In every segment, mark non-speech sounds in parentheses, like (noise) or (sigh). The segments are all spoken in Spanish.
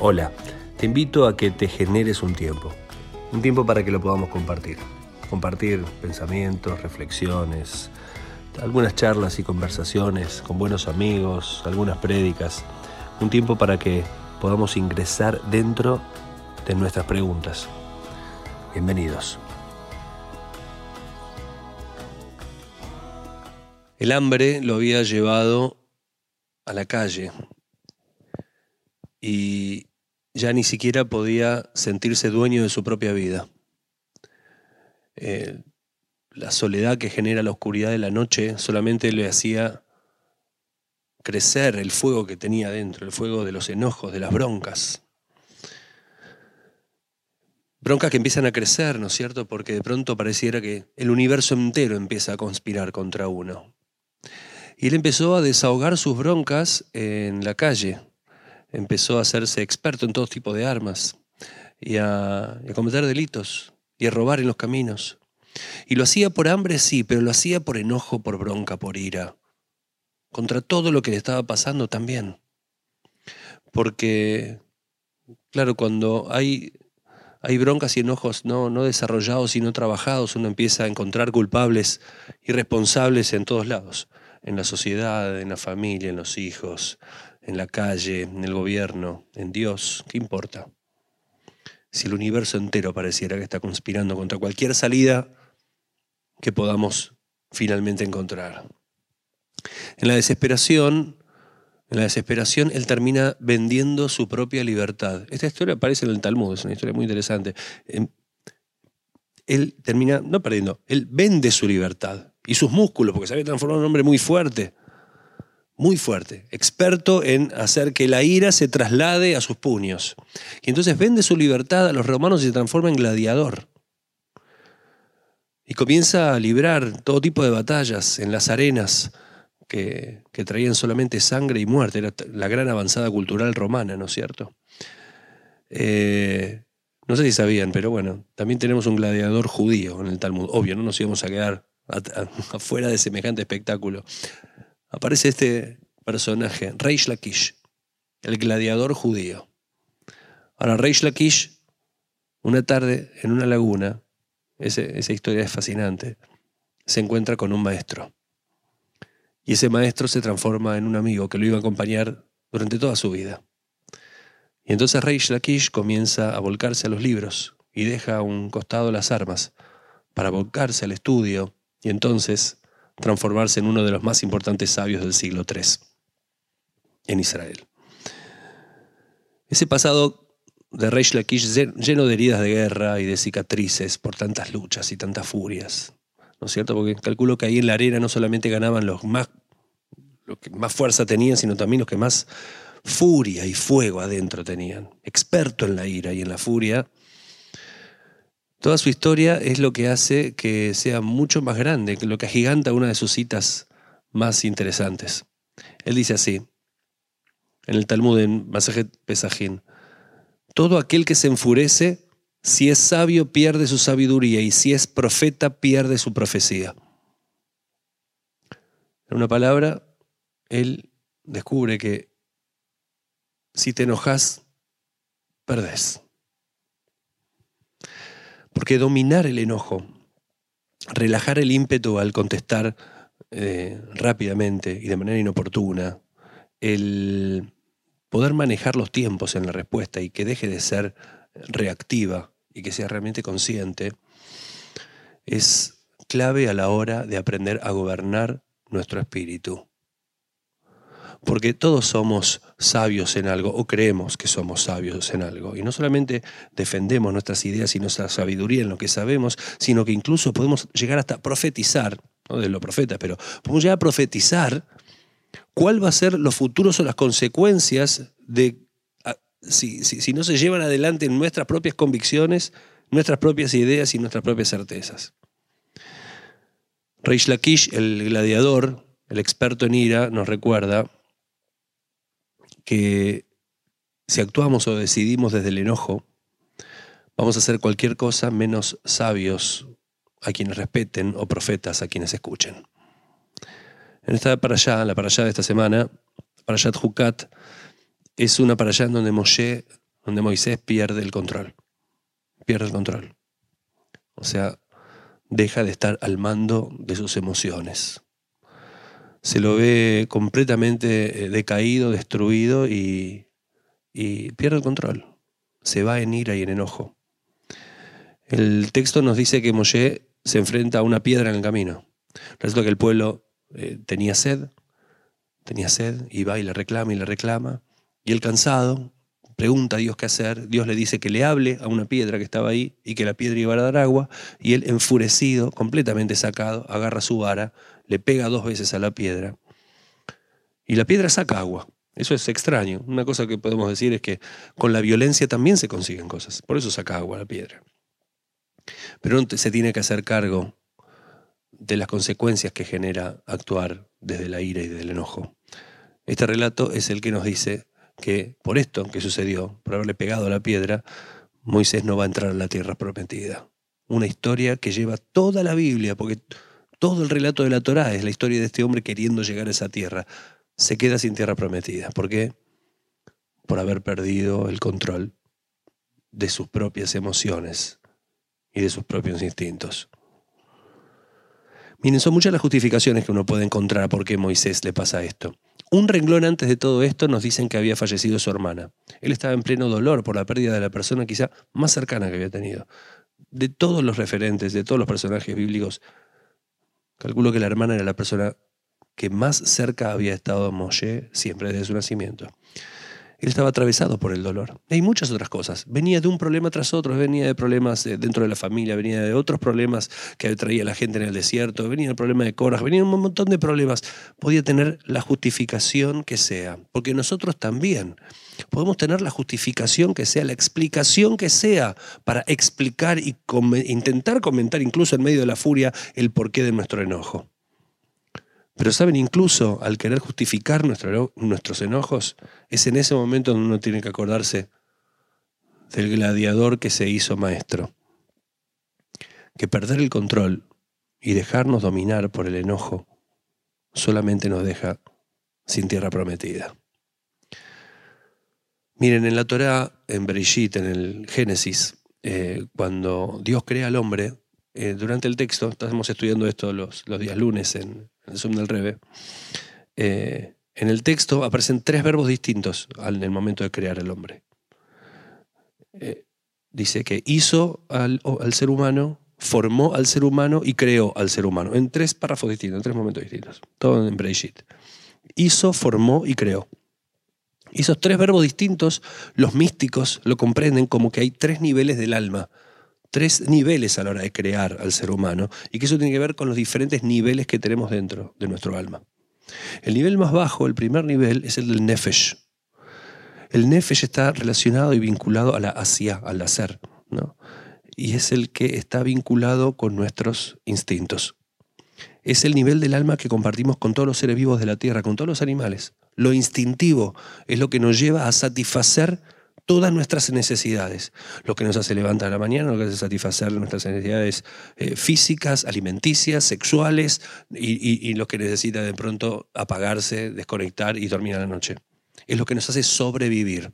Hola, te invito a que te generes un tiempo, un tiempo para que lo podamos compartir. Compartir pensamientos, reflexiones, algunas charlas y conversaciones con buenos amigos, algunas prédicas, un tiempo para que podamos ingresar dentro de nuestras preguntas. Bienvenidos. El hambre lo había llevado a la calle y ya ni siquiera podía sentirse dueño de su propia vida. Eh, la soledad que genera la oscuridad de la noche solamente le hacía crecer el fuego que tenía dentro, el fuego de los enojos, de las broncas. Broncas que empiezan a crecer, ¿no es cierto? Porque de pronto pareciera que el universo entero empieza a conspirar contra uno. Y él empezó a desahogar sus broncas en la calle, empezó a hacerse experto en todo tipo de armas y a, cometer delitos y a robar en los caminos. Y lo hacía por hambre, sí, pero lo hacía por enojo, por bronca, por ira. Contra todo lo que le estaba pasando también. Porque, claro, cuando hay, hay broncas y enojos no, no desarrollados y no trabajados, uno empieza a encontrar culpables y responsables en todos lados. En la sociedad, en la familia, en los hijos, en la calle, en el gobierno, en Dios, ¿qué importa? Si el universo entero pareciera que está conspirando contra cualquier salida que podamos finalmente encontrar. En la desesperación, en la desesperación, él termina vendiendo su propia libertad. Esta historia aparece en el Talmud, es una historia muy interesante. Em, él termina, no perdiendo, él vende su libertad y sus músculos, porque se había transformado en un hombre muy fuerte muy fuerte, experto en hacer que la ira se traslade a sus puños. Y entonces vende su libertad a los romanos y se transforma en gladiador. Y comienza a librar todo tipo de batallas en las arenas que, traían solamente sangre y muerte. Era la gran avanzada cultural romana, ¿no es cierto? Eh, no sé si sabían, pero bueno, también tenemos un gladiador judío en el Talmud. Obvio, no nos íbamos a quedar (laughs) afuera de semejante espectáculo aparece este personaje, Reish Lakish, el gladiador judío. Ahora, Reish Lakish, una tarde en una laguna, esa historia es fascinante, se encuentra con un maestro. Y ese maestro se transforma en un amigo que lo iba a acompañar durante toda su vida. Y entonces Reish Lakish comienza a volcarse a los libros y deja a un costado las armas para volcarse al estudio y entonces transformarse en uno de los más importantes sabios del siglo III en Israel. Ese pasado de Reish Lakish lleno de heridas de guerra y de cicatrices por tantas luchas y tantas furias, ¿no es cierto? Porque calculo que ahí en la arena no solamente ganaban los más, los que más fuerza tenían, sino también los que más furia y fuego adentro tenían. Experto en la ira y en la furia, Toda su historia es lo que hace que sea mucho más grande, lo que agiganta una de sus citas más interesantes. Él dice así, en el Talmud, en Masajet Pesajín, todo aquel que se enfurece, si es sabio, pierde su sabiduría, y si es profeta, pierde su profecía. En una palabra, él descubre que si te enojas, perdés. Porque dominar el enojo, relajar el ímpetu al contestar eh, rápidamente y de manera inoportuna, el poder manejar los tiempos en la respuesta y que deje de ser reactiva y que sea realmente consciente, es clave a la hora de aprender a gobernar nuestro espíritu porque todos somos sabios en algo o creemos que somos sabios en algo. Y no solamente defendemos nuestras ideas y nuestra sabiduría en lo que sabemos, sino que incluso podemos llegar hasta profetizar, no de los profetas, pero podemos llegar a profetizar cuál va a ser los futuros o las consecuencias de si, si no se llevan adelante nuestras propias convicciones, nuestras propias ideas y nuestras propias certezas. Reish Lakish, el gladiador, el experto en ira, nos recuerda que si actuamos o decidimos desde el enojo, vamos a hacer cualquier cosa menos sabios a quienes respeten o profetas a quienes escuchen. En esta para la para allá de esta semana, para allá Hukat, es una para allá en donde Moshe donde Moisés pierde el control. Pierde el control. O sea, deja de estar al mando de sus emociones. Se lo ve completamente eh, decaído, destruido y, pierde el control. Se va en ira y en enojo. El texto nos dice que Moshe se enfrenta a una piedra en el camino. Resulta que el pueblo eh, tenía sed, tenía sed, y va y le reclama y le reclama. Y el cansado pregunta a Dios qué hacer. Dios le dice que le hable a una piedra que estaba ahí y que la piedra iba a dar agua. Y él, enfurecido, completamente sacado, agarra su vara, le pega dos veces a la piedra. Y la piedra saca agua. Eso es extraño. Una cosa que podemos decir es que con la violencia también se consiguen cosas. Por eso saca agua la piedra. Pero se tiene que hacer cargo de las consecuencias que genera actuar desde la ira y desde el enojo. Este relato es el que nos dice que por esto que sucedió, por haberle pegado la piedra, Moisés no va a entrar a la tierra prometida. Una historia que lleva toda la Biblia, porque todo el relato de la Torá es la historia de este hombre queriendo llegar a esa tierra. Se queda sin tierra prometida. ¿Por qué? Por haber perdido el control de sus propias emociones y de sus propios instintos. Miren, son muchas las justificaciones que uno puede encontrar por qué Moisés le pasa esto. Un renglón antes de todo esto nos dicen que había fallecido su hermana. Él estaba en pleno dolor por la pérdida de la persona quizá más cercana que había tenido. De todos los referentes, de todos los personajes bíblicos, calculo que la hermana era la persona que más cerca había estado a Moshe siempre desde su nacimiento. Él estaba atravesado por el dolor. Hay muchas otras cosas. Venía de un problema tras otro, venía de problemas dentro de la familia, venía de otros problemas que traía la gente en el desierto, venía el problema de Coras, venía un montón de problemas. Podía tener la justificación que sea, porque nosotros también podemos tener la justificación que sea, la explicación que sea para explicar y intentar comentar incluso en medio de la furia el porqué de nuestro enojo. Pero saben, incluso al querer justificar nuestros enojos, es en ese momento donde uno tiene que acordarse del gladiador que se hizo maestro. Que perder el control y dejarnos dominar por el enojo solamente nos deja sin tierra prometida. Miren, en la Torah, en Bereshit, en el Génesis, eh, cuando Dios crea al hombre, eh, durante el texto, estamos estudiando esto los, los días lunes en, el Zoom del Rebe, eh, en el texto aparecen tres verbos distintos en el momento de crear el hombre. Eh, dice que hizo al, ser humano, formó al ser humano y creó al ser humano, en tres párrafos distintos, en tres momentos distintos, todo en Brejit. Hizo, formó y creó. esos tres verbos distintos, los místicos lo comprenden como que hay tres niveles del alma tres niveles a la hora de crear al ser humano y que eso tiene que ver con los diferentes niveles que tenemos dentro de nuestro alma. El nivel más bajo, el primer nivel, es el del nefesh. El nefesh está relacionado y vinculado a la asia, al hacer, ¿no? y es el que está vinculado con nuestros instintos. Es el nivel del alma que compartimos con todos los seres vivos de la tierra, con todos los animales. Lo instintivo es lo que nos lleva a satisfacer todas nuestras necesidades, lo que nos hace levantar a la mañana, lo que hace satisfacer nuestras necesidades eh, físicas, alimenticias, sexuales y, lo que necesita de pronto apagarse, desconectar y dormir a la noche. Es lo que nos hace sobrevivir,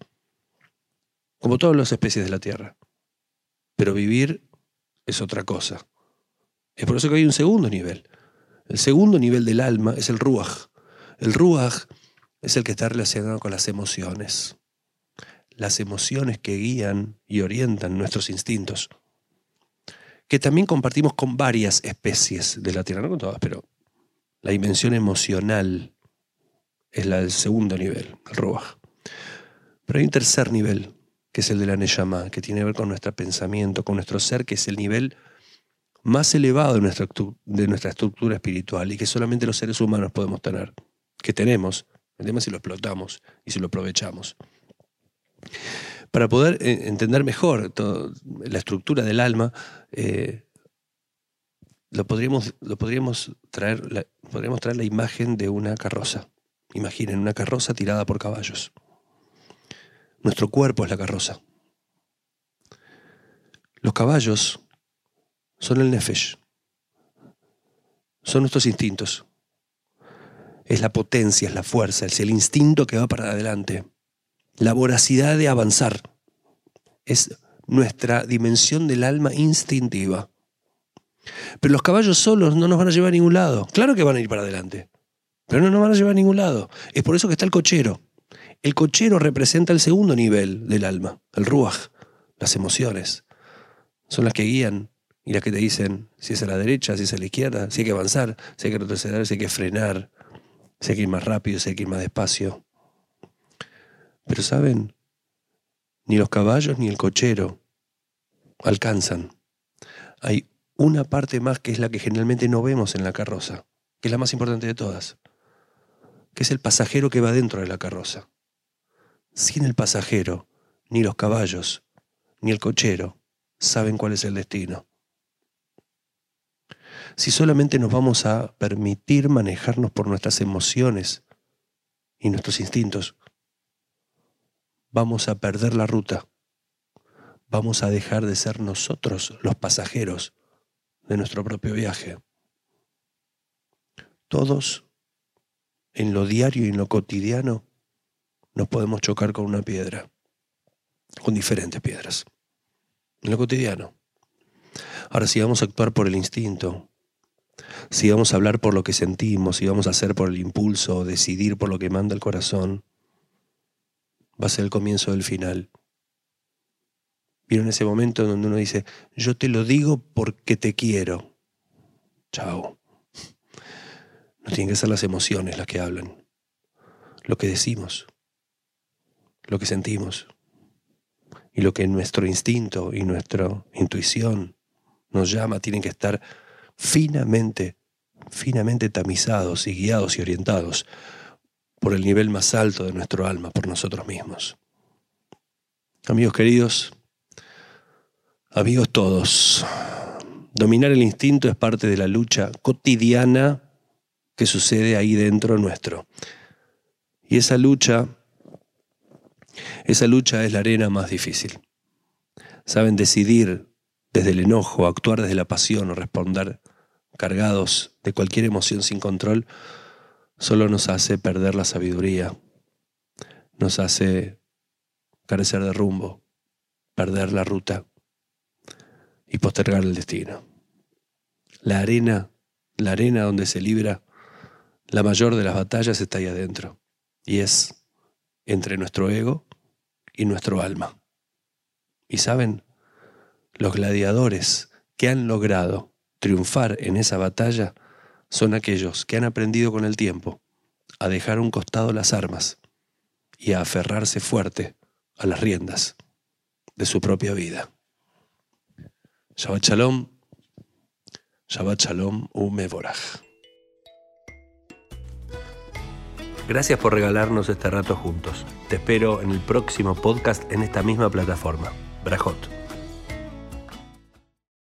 como todas las especies de la Tierra. Pero vivir es otra cosa. Es por eso que hay un segundo nivel. El segundo nivel del alma es el ruach. El ruach es el que está relacionado con las emociones las emociones que guían y orientan nuestros instintos, que también compartimos con varias especies de la Tierra, no con todas, pero la dimensión emocional es la del segundo nivel, el Ruach. Pero hay un tercer nivel, que es el de la Neyama, que tiene que ver con nuestro pensamiento, con nuestro ser, que es el nivel más elevado de nuestra, de nuestra estructura espiritual y que solamente los seres humanos podemos tener, que tenemos, el si lo explotamos y si lo aprovechamos. Para poder eh, entender mejor la estructura del alma, eh, lo, podríamos, lo podríamos, traer, podríamos traer la imagen de una carroza. Imaginen, una carroza tirada por caballos. Nuestro cuerpo es la carroza. Los caballos son el nefesh, son nuestros instintos. Es la potencia, es la fuerza, es el instinto que va para adelante la voracidad de avanzar. es nuestra dimensión del alma instintiva. Pero los caballos solos no nos van a llevar a ningún lado. Claro que van a ir para adelante, pero no nos van a llevar a ningún lado. Es por eso que está el cochero. El cochero representa el segundo nivel del alma, el ruaj, las emociones. Son las que guían y las que te dicen si es a la derecha, si es a la izquierda, si hay que avanzar, si hay que retroceder, si hay que frenar, si hay que ir más rápido, si hay que ir más despacio. Pero saben, ni los caballos ni el cochero alcanzan. Hay una parte más que es la que generalmente no vemos en la carroza, que es la más importante de todas, que es el pasajero que va dentro de la carroza. Sin el pasajero, ni los caballos, ni el cochero saben cuál es el destino. Si solamente nos vamos a permitir manejarnos por nuestras emociones y nuestros instintos, vamos a perder la ruta. Vamos a dejar de ser nosotros los pasajeros de nuestro propio viaje. Todos, en lo diario y en lo cotidiano, nos podemos chocar con una piedra, con diferentes piedras, en lo cotidiano. Ahora, si vamos a actuar por el instinto, si vamos a hablar por lo que sentimos, si vamos a hacer por el impulso, decidir por lo que manda el corazón, va a ser el comienzo del final. Vieron ese momento donde uno dice, yo te lo digo porque te quiero. Chao. No tienen que ser las emociones las que hablan. Lo que decimos, lo que sentimos y lo que nuestro instinto y nuestra intuición nos llama tienen que estar finamente, finamente tamizados y guiados y orientados por el nivel más alto de nuestro alma, por nosotros mismos. Amigos queridos, amigos todos, dominar el instinto es parte de la lucha cotidiana que sucede ahí dentro nuestro. Y esa lucha, esa lucha es la arena más difícil. Saben decidir desde el enojo, actuar desde la pasión o responder cargados de cualquier emoción sin control, solo nos hace perder la sabiduría, nos hace carecer de rumbo, perder la ruta y postergar el destino. La arena, la arena donde se libra la mayor de las batallas está ahí adentro y es entre nuestro ego y nuestro alma. Y saben, los gladiadores que han logrado triunfar en esa batalla son aquellos que han aprendido con el tiempo a dejar un costado las armas y a aferrarse fuerte a las riendas de su propia vida. Shabbat Shalom, Shabbat Shalom Umevorach. Gracias por regalarnos este rato juntos. Te espero en el próximo podcast en esta misma plataforma. Brajot.